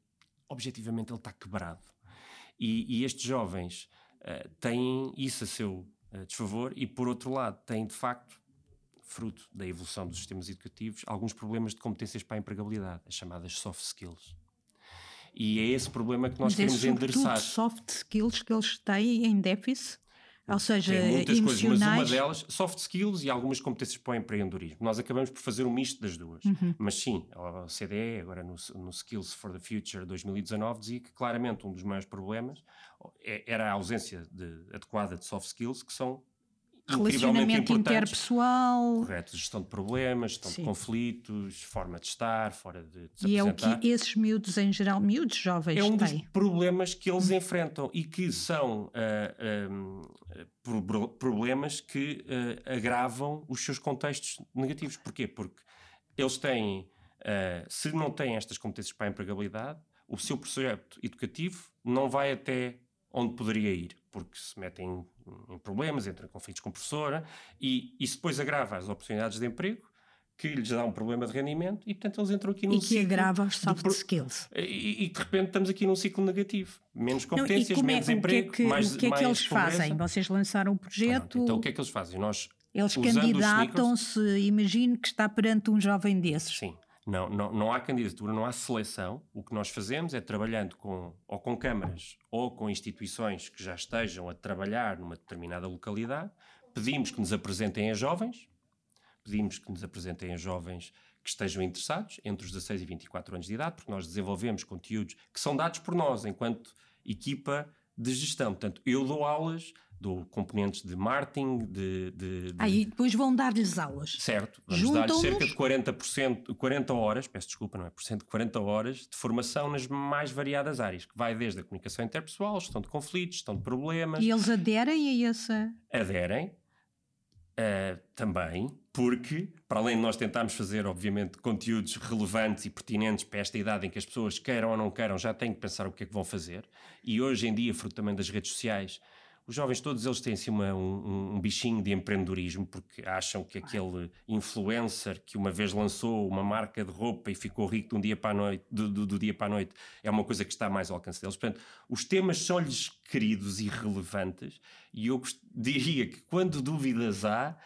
objetivamente ele está quebrado. E, e estes jovens uh, têm isso a seu uh, desfavor e, por outro lado, têm de facto, fruto da evolução dos sistemas educativos, alguns problemas de competências para a empregabilidade, as chamadas soft skills. E é esse problema que nós Mas é queremos é endereçar. soft skills que eles têm em déficit? Ou seja, Tem muitas emocionais... coisas, mas uma delas, soft skills e algumas competências para o empreendedorismo. Nós acabamos por fazer um misto das duas. Uhum. Mas sim, a OCDE, agora no, no, Skills for the Future 2019, dizia que claramente um dos maiores problemas é, era a ausência de, adequada de soft skills, que são relacionamento interpessoal. Correto, gestão de problemas, gestão Sim. de conflitos, forma de estar, fora de, de E é o que esses miúdos em geral, miúdos jovens É um têm. dos problemas que eles enfrentam e que são uh, ah, um, ah, problemas que uh, agravam os seus contextos negativos. Porquê? Porque eles têm, uh, se não têm estas competências para a empregabilidade, o seu projeto educativo não vai até onde poderia ir, porque se metem em problemas, entram em conflitos com a professora, e isso depois agrava as oportunidades de emprego, que lhes dá um problema de rendimento, e portanto eles entram aqui num e que agrava os soft de... skills. E, e, de repente estamos aqui num ciclo negativo. Menos competências, Não, é, menos emprego, o que é que, mais O que é que eles pobreza. fazem? Vocês lançaram o projeto... então o que é que eles fazem? Nós eles candidatam-se, imagino que está perante um jovem desses. Sim. Não, não, não há candidatura, não há seleção. O que nós fazemos é trabalhando com, ou com câmaras ou com instituições que já estejam a trabalhar numa determinada localidade, pedimos que nos apresentem a jovens, pedimos que nos apresentem a jovens que estejam interessados, entre os 16 e 24 anos de idade, porque nós desenvolvemos conteúdos que são dados por nós, enquanto equipa de gestão. Portanto, eu dou aulas, dou componentes de marketing, de. de, de... Aí depois vão dar-lhes aulas. Certo, vamos dar-lhes cerca de 40%, 40 horas, peço desculpa, não é? Por cento, 40 horas de formação nas mais variadas áreas, que vai desde a comunicação interpessoal, gestão de conflitos, gestão de problemas. E eles aderem a essa. Aderem. Uh, também, porque, para além de nós tentarmos fazer, obviamente, conteúdos relevantes e pertinentes para esta idade em que as pessoas queiram ou não queiram, já têm que pensar o que é que vão fazer. E hoje em dia, fruto também das redes sociais, os jovens todos eles têm assim uma, um, um, bichinho de empreendedorismo porque acham que aquele influencer que uma vez lançou uma marca de roupa e ficou rico de um dia para a noite, do, do, do dia para a noite é uma coisa que está mais ao alcance deles. Portanto, os temas são-lhes queridos e relevantes e eu diria que quando dúvidas há,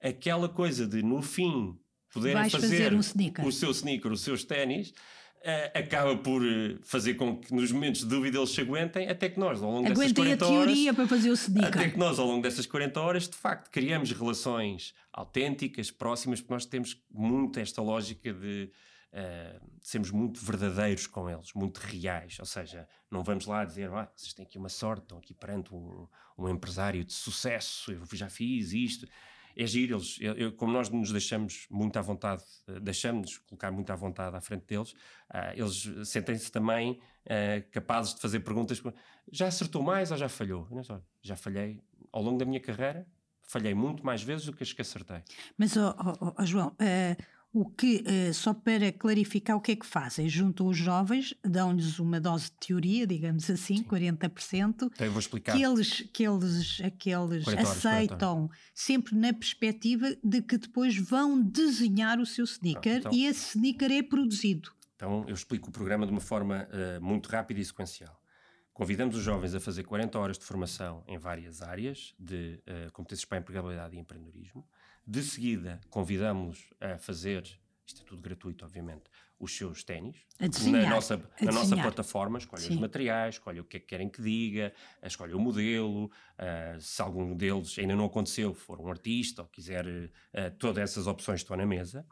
aquela coisa de no fim poderem fazer, fazer um o seu sneaker, os seus ténis, uh, acaba por eh, fazer com que nos momentos de dúvida eles se aguentem, até que nós, ao longo Aguentem dessas 40 a teoria para fazer o sneaker. Até que nós, ao longo dessas 40 horas, de facto, criamos relações autênticas, próximas, porque nós temos muito esta lógica de uh, sermos muito verdadeiros com eles, muito reais. Ou seja, não vamos lá dizer, ah, vocês têm aqui uma sorte, estão aqui perante um, um empresário de sucesso, eu já fiz isto é giro, eles, eu, como nós nos deixamos muito à vontade, uh, deixamos colocar muito à vontade à frente deles, uh, eles sentem-se também uh, capazes de fazer perguntas, já acertou mais ou já falhou? já falhei ao longo da minha carreira, falhei muito mais vezes do que as que acertei. Mas, oh, oh, oh João, o que, uh, só para clarificar o que é que fazem, juntam os jovens, dão-lhes uma dose de teoria, digamos assim, Sim. 40%, então eu vou explicar. que eles, que eles, aqueles horas, aceitam sempre na perspectiva de que depois vão desenhar o seu sneaker então, e esse sneaker é produzido. Então eu explico o programa de uma forma uh, muito rápida e sequencial. Convidamos os jovens a fazer 40 horas de formação em várias áreas de uh, competências para a empregabilidade e empreendedorismo. De seguida, convidamos-los a fazer, isto é tudo gratuito, obviamente, os seus ténis na nossa, na nossa plataforma, escolhe Sim. os materiais, escolhe o que é que querem que diga, escolhe o modelo, uh, se algum deles ainda não aconteceu, for um artista ou quiser, uh, todas essas opções estão na mesa.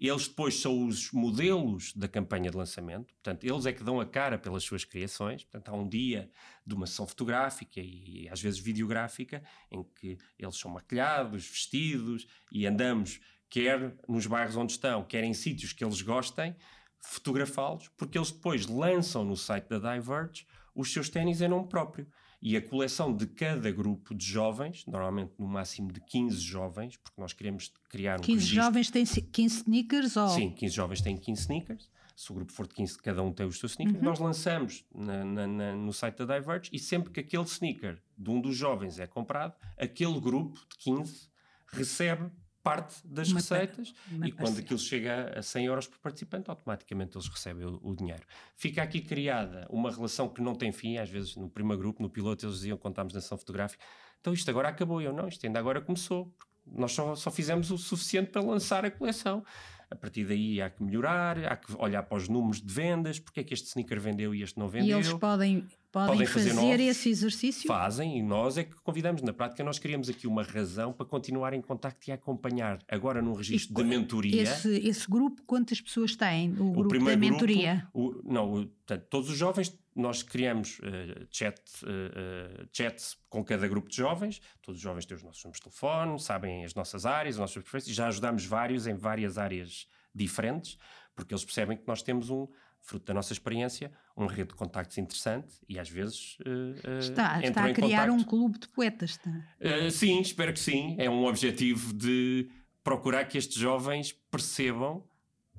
Eles depois são os modelos da campanha de lançamento, portanto, eles é que dão a cara pelas suas criações. Portanto, há um dia de uma sessão fotográfica e às vezes videográfica em que eles são maquilhados, vestidos e andamos, quer nos bairros onde estão, quer em sítios que eles gostem, fotografá-los, porque eles depois lançam no site da Diverge os seus ténis em nome próprio. E a coleção de cada grupo de jovens, normalmente no máximo de 15 jovens, porque nós queremos criar um 15 registro. jovens têm 15 sneakers? Ou... Sim, 15 jovens têm 15 sneakers. Se o grupo for de 15, cada um tem os seus sneakers. Uhum. Nós lançamos na, na, na, no site da Diverge e sempre que aquele sneaker de um dos jovens é comprado, aquele grupo de 15 recebe parte das uma receitas uma e quando aquilo chega a 100 euros por participante, automaticamente eles recebem o, o, dinheiro. Fica aqui criada uma relação que não tem fim, às vezes no primeiro grupo, no piloto, eles diziam estávamos na ação fotográfica, então isto agora acabou, eu não, isto ainda agora começou, nós só, só fizemos o suficiente para lançar a coleção. A partir daí há que melhorar, há que olhar para os números de vendas, porque é que este sneaker vendeu e este não vendeu. E eles podem Podem, podem fazer, fazer esse exercício? Fazem e nós é que convidamos. Na prática, nós criamos aqui uma razão para continuar em contacto e acompanhar. Agora, num registro de mentoria. Esse, esse, grupo, quantas pessoas têm? O, o grupo da mentoria? Grupo, o, não, o, portanto, todos os jovens, nós criamos uh, chat, uh, chats com cada grupo de jovens. Todos os jovens têm os nossos números de telefone, sabem as nossas áreas, as nossas preferências. Já ajudamos vários em várias áreas diferentes, porque eles percebem que nós temos um fruto da nossa experiência, uma rede de contactos interessante e às vezes uh, está, está a criar contacto. um clube de poetas. Está. Uh, sim, espero que sim. É um objetivo de procurar que estes jovens percebam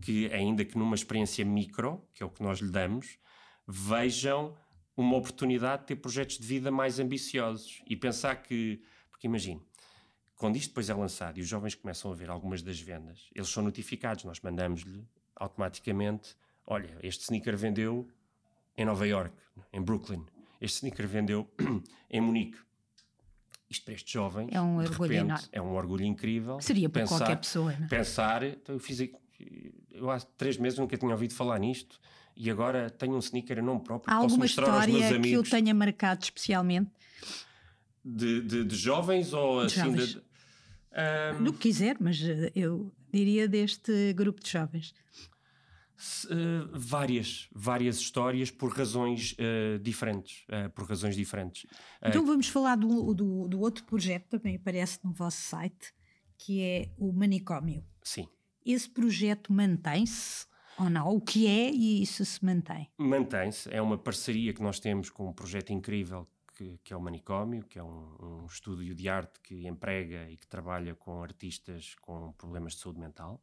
que, ainda que numa experiência micro, que é o que nós lhe damos, vejam uma oportunidade de ter projetos de vida mais ambiciosos e pensar que, porque imagine, quando isto depois é lançado e os jovens começam a ver algumas das vendas, eles são notificados, nós mandamos-lhe automaticamente olha, este sneaker vendeu em Nova York, em Brooklyn, este sneaker vendeu em Munique. Isto para este jovem é um orgulho repente, É um orgulho incrível. Seria para pensar, qualquer pessoa. Não? É? Pensar, então eu fiz eu há três meses nunca tinha ouvido falar nisto e agora tenho um sneaker a nome próprio. Há posso alguma mostrar aos meus história que eu tenha marcado especialmente? de, de, de jovens ou De assim jovens. de. Ahm, Do que quiser, mas eh, eu diria deste grupo de jovens. Eh, várias, várias histórias por razões eh, diferentes. eh, por razões diferentes. Então vamos falar do, do, do outro projeto, também aparece no vosso site, que é o Manicômio. sim. Esse projeto mantém-se ou não? O que é e isso se mantém? Mantém-se, é uma parceria que nós temos com um projeto incrível que, que é o Manicômio, que é um, um estúdio de arte que emprega e que trabalha com artistas com problemas de saúde mental.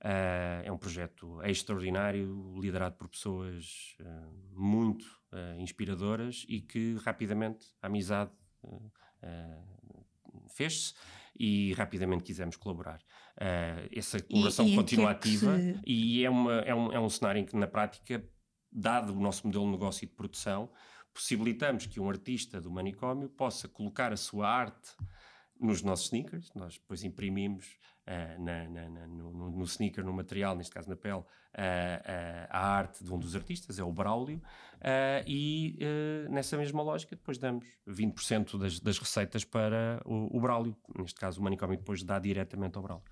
Ah, é um projeto extraordinário, liderado por pessoas ah, muito ah, inspiradoras e que rapidamente a amizade fez-se e rapidamente quisemos colaborar. Essa colaboração e é continua que ativa e é, uma, é, um, é um cenário em que, na prática, dado o nosso modelo de negócio e de produção, possibilitamos que um artista do manicômio possa colocar a sua arte nos nossos sneakers. Nós depois imprimimos ah, na- na- na- no, no- sneaker, no material, neste caso na pele, ah, ah, a arte de um dos artistas, é o Braulio, e nessa mesma lógica depois damos 20% das, das receitas para o, o Braulio. Neste caso, o manicômio depois dá diretamente ao Braulio.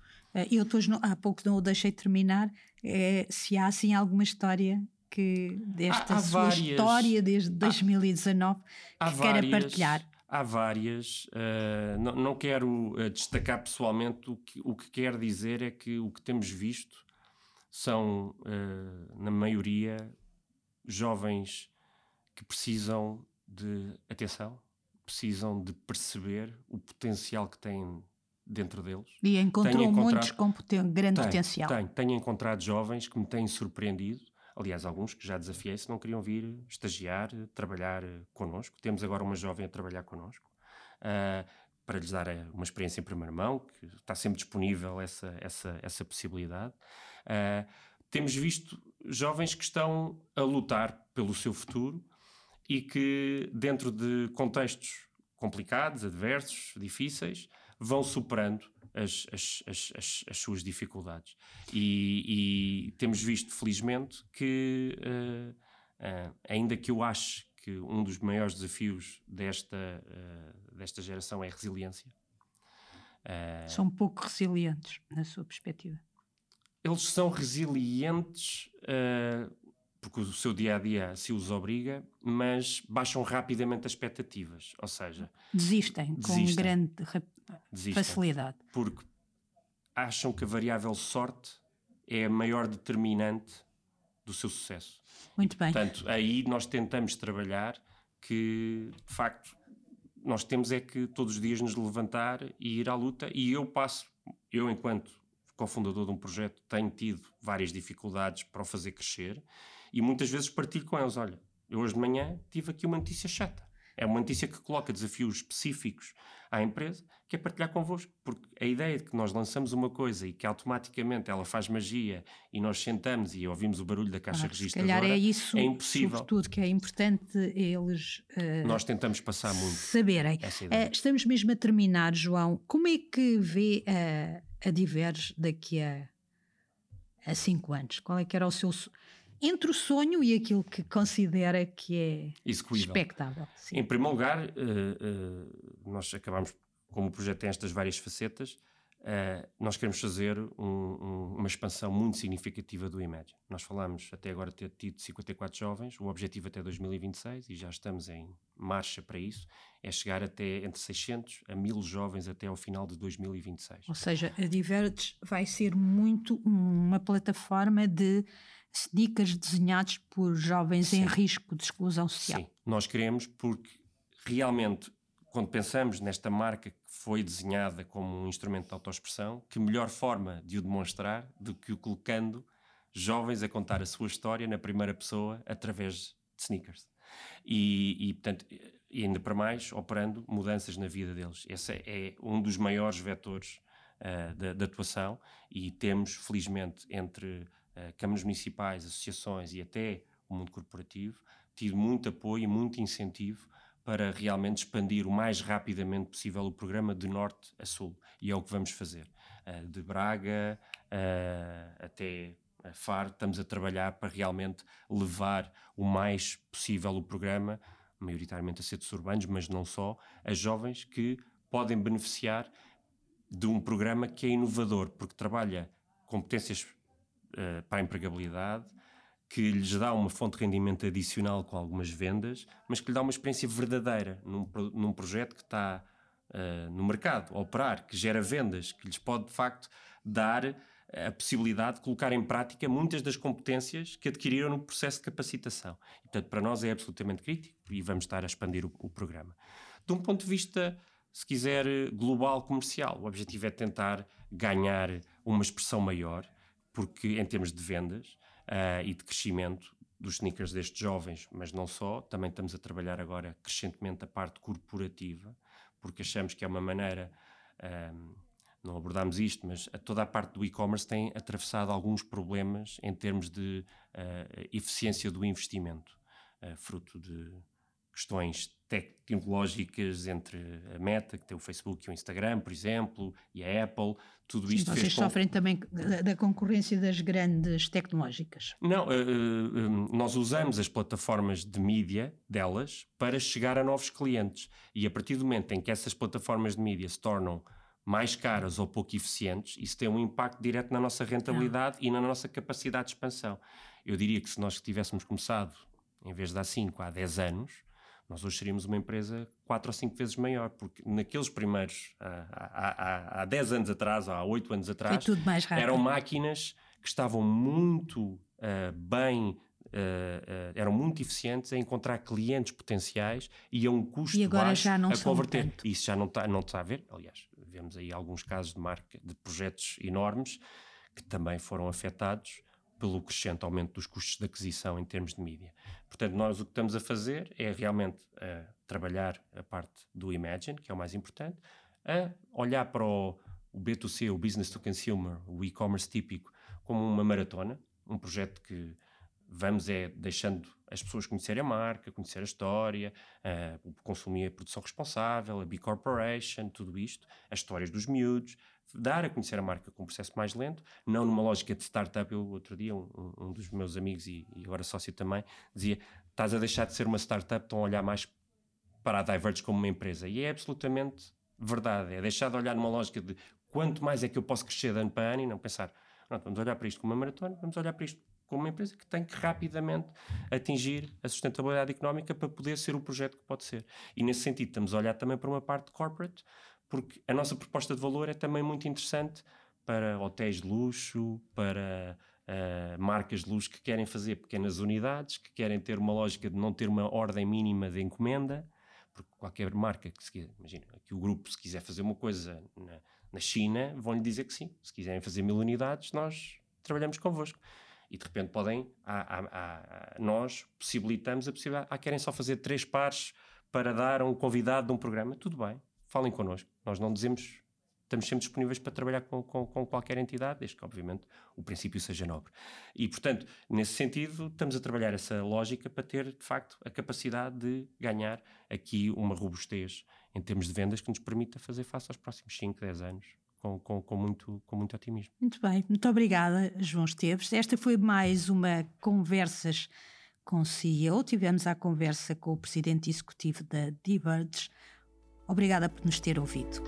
Eu depois não- há pouco não o deixei terminar. eh, se há assim alguma história que desta Há- há sua várias. história desde 2019 Há que queira partilhar. Há várias. eh, não, não quero eh, destacar pessoalmente. O que, o que quero dizer é que o que temos visto são, eh, na maioria, jovens que precisam de atenção, precisam de perceber o potencial que têm dentro deles. E encontrou muitos com grande Tenho, potencial. Tenho, tenho encontrado jovens que me têm surpreendido. Aliás, alguns que já desafiei se não queriam vir estagiar, trabalhar connosco. Temos agora uma jovem a trabalhar connosco ah, para lhes dar eh, uma experiência em primeira mão, que está sempre disponível essa, essa, essa possibilidade. Ah, temos visto jovens que estão a lutar pelo seu futuro e que, dentro de contextos complicados, adversos, difíceis, vão superando as, as, as, as, as suas dificuldades. E, e temos visto, felizmente, que, eh, eh, ainda que eu ache que um dos maiores desafios desta, eh, desta geração é a resiliência, São pouco resilientes, na sua perspectiva. eles são resilientes porque o seu dia a dia se os obriga, mas baixam rapidamente as expectativas, ou seja, Desistem, com Desistem. grande rap- desistem. facilidade. porque acham que a variável sorte é a maior determinante do seu sucesso. Muito bem. Portanto, aí nós tentamos trabalhar que, de facto, nós temos é que todos os dias nos levantar e ir à luta. E eu passo, eu enquanto cofundador de um projeto, tenho tido várias dificuldades para o fazer crescer e muitas vezes partilho com eles, olha, eu hoje de manhã tive aqui uma notícia chata. É uma notícia que coloca desafios específicos à empresa, que é partilhar convosco. Porque a ideia de que nós lançamos uma coisa e que automaticamente ela faz magia e nós sentamos e ouvimos o barulho da caixa se registradora, calhar é isso, é impossível. sobretudo, que é importante eles eh, Nós tentamos passar muito saberem. Eh, estamos mesmo a terminar, João. Como é que vê eh, a Diverge daqui a, a cinco anos? Qual é que era o seu... Entre o sonho e aquilo que considera que é Execuível. expectável. Sim. Em primeiro lugar, eh, eh, nós acabamos, como o projeto tem estas várias facetas, eh, nós queremos fazer um- um- uma expansão muito significativa do Imagine. Nós falamos até agora ter tido 54 jovens, o objetivo até 2026, e já estamos em marcha para isso, é chegar até entre 600 a 1000 jovens até ao final de 2026. Ou seja, a Diverge vai ser muito uma plataforma de sneakers desenhados por jovens em Sim. risco de exclusão social. Sim, nós queremos porque realmente, quando pensamos nesta marca que foi desenhada como um instrumento de autoexpressão, que melhor forma de o demonstrar do que o colocando jovens a contar a sua história na primeira pessoa através de sneakers. E, e, portanto, e ainda para mais, operando mudanças na vida deles. Esse é um dos maiores vetores ah, da, da atuação e temos, felizmente, entre câmaras municipais, associações e até o mundo corporativo, tido muito apoio e muito incentivo para realmente expandir o mais rapidamente possível o programa de norte a sul. E é o que vamos fazer. Ah, de Braga ah, até a FAR, estamos a trabalhar para realmente levar o mais possível o programa, maioritariamente a centros urbanos, mas não só, a jovens que podem beneficiar de um programa que é inovador, porque trabalha competências uh, para a empregabilidade, que lhes dá uma fonte de rendimento adicional com algumas vendas, mas que lhe dá uma experiência verdadeira num, num projeto que está uh, no mercado, a operar, que gera vendas, que lhes pode de facto dar a possibilidade de colocar em prática muitas das competências que adquiriram no processo de capacitação. E, portanto, para nós é absolutamente crítico e vamos estar a expandir o, o programa. De um ponto de vista, se quiser, global comercial, o objetivo é tentar ganhar uma expressão maior, porque em termos de vendas, uh, e de crescimento dos sneakers destes jovens, mas não só, também estamos a trabalhar agora crescentemente a parte corporativa, porque achamos que é uma maneira, um, não abordámos isto, mas a toda a parte do e-commerce tem atravessado alguns problemas em termos de uh, eficiência do investimento, uh, fruto de questões tecnológicas entre a Meta, que tem o Facebook e o Instagram, por exemplo, e a Apple, tudo isto vocês com... sofrem também da, concorrência das grandes tecnológicas. Não, uh, uh, nós usamos as plataformas de mídia delas para chegar a novos clientes e a partir do momento em que essas plataformas de mídia se tornam mais caras ou pouco eficientes, isso tem um impacto direto na nossa rentabilidade Não. e na nossa capacidade de expansão. Eu diria que se nós tivéssemos começado, em vez de há 5, há 10 anos, nós hoje seríamos uma empresa quatro ou cinco vezes maior, porque naqueles primeiros, há, há, há 10 anos atrás, há 8 anos atrás, eram máquinas que estavam muito uh, bem, uh, uh, eram muito eficientes a encontrar clientes potenciais e a um custo e agora baixo já não a converter. Tanto. Isso já não está não tá a ver. Aliás, vemos aí alguns casos de marca, de projetos enormes que também foram afetados pelo crescente aumento dos custos de aquisição em termos de mídia. Portanto, nós o que estamos a fazer é realmente uh, trabalhar a parte do Imagine, que é o mais importante, a olhar para o, o B2C, o Business to Consumer, o e-commerce típico, como uma maratona, um projeto que vamos é deixando as pessoas conhecerem a marca, conhecer a história, uh, consumir a produção responsável, a B Corporation, tudo isto, as histórias dos miúdos, dar a conhecer a marca com um processo mais lento, não numa lógica de startup. Eu, outro dia, um, um dos meus amigos e, e, agora sócio também, dizia: estás a deixar de ser uma startup, estão a olhar mais para a Diverge como uma empresa. E é absolutamente verdade. É deixar de olhar numa lógica de quanto mais é que eu posso crescer de ano para ano e não pensar, não, vamos olhar para isto como uma maratona, vamos olhar para isto como uma empresa que tem que rapidamente atingir a sustentabilidade económica para poder ser o projeto que pode ser. E nesse sentido, estamos a olhar também para uma parte corporate, porque a nossa proposta de valor é também muito interessante para hotéis de luxo, para uh, marcas de luxo que querem fazer pequenas unidades, que querem ter uma lógica de não ter uma ordem mínima de encomenda, porque qualquer marca que se imagina, que o grupo se quiser fazer uma coisa na, na China, vão-lhe dizer que sim. Se quiserem fazer mil unidades, nós trabalhamos convosco. E de repente podem, nós possibilitamos a possibilidade, ah, querem só fazer três pares para dar a um convidado de um programa, tudo bem, falem connosco. Nós não dizemos, estamos sempre disponíveis para trabalhar com, com, com, qualquer entidade, desde que, obviamente, o princípio seja nobre. E, portanto, nesse sentido, estamos a trabalhar essa lógica para ter, de facto, a capacidade de ganhar aqui uma robustez em termos de vendas que nos permita fazer face aos próximos 5, 10 anos. Com, com, com, muito, com muito otimismo. Muito bem, muito obrigada, João Esteves. Esta foi mais uma Conversas com CEO. Tivemos a conversa com o presidente executivo da D-Birds, Obrigada por nos ter ouvido.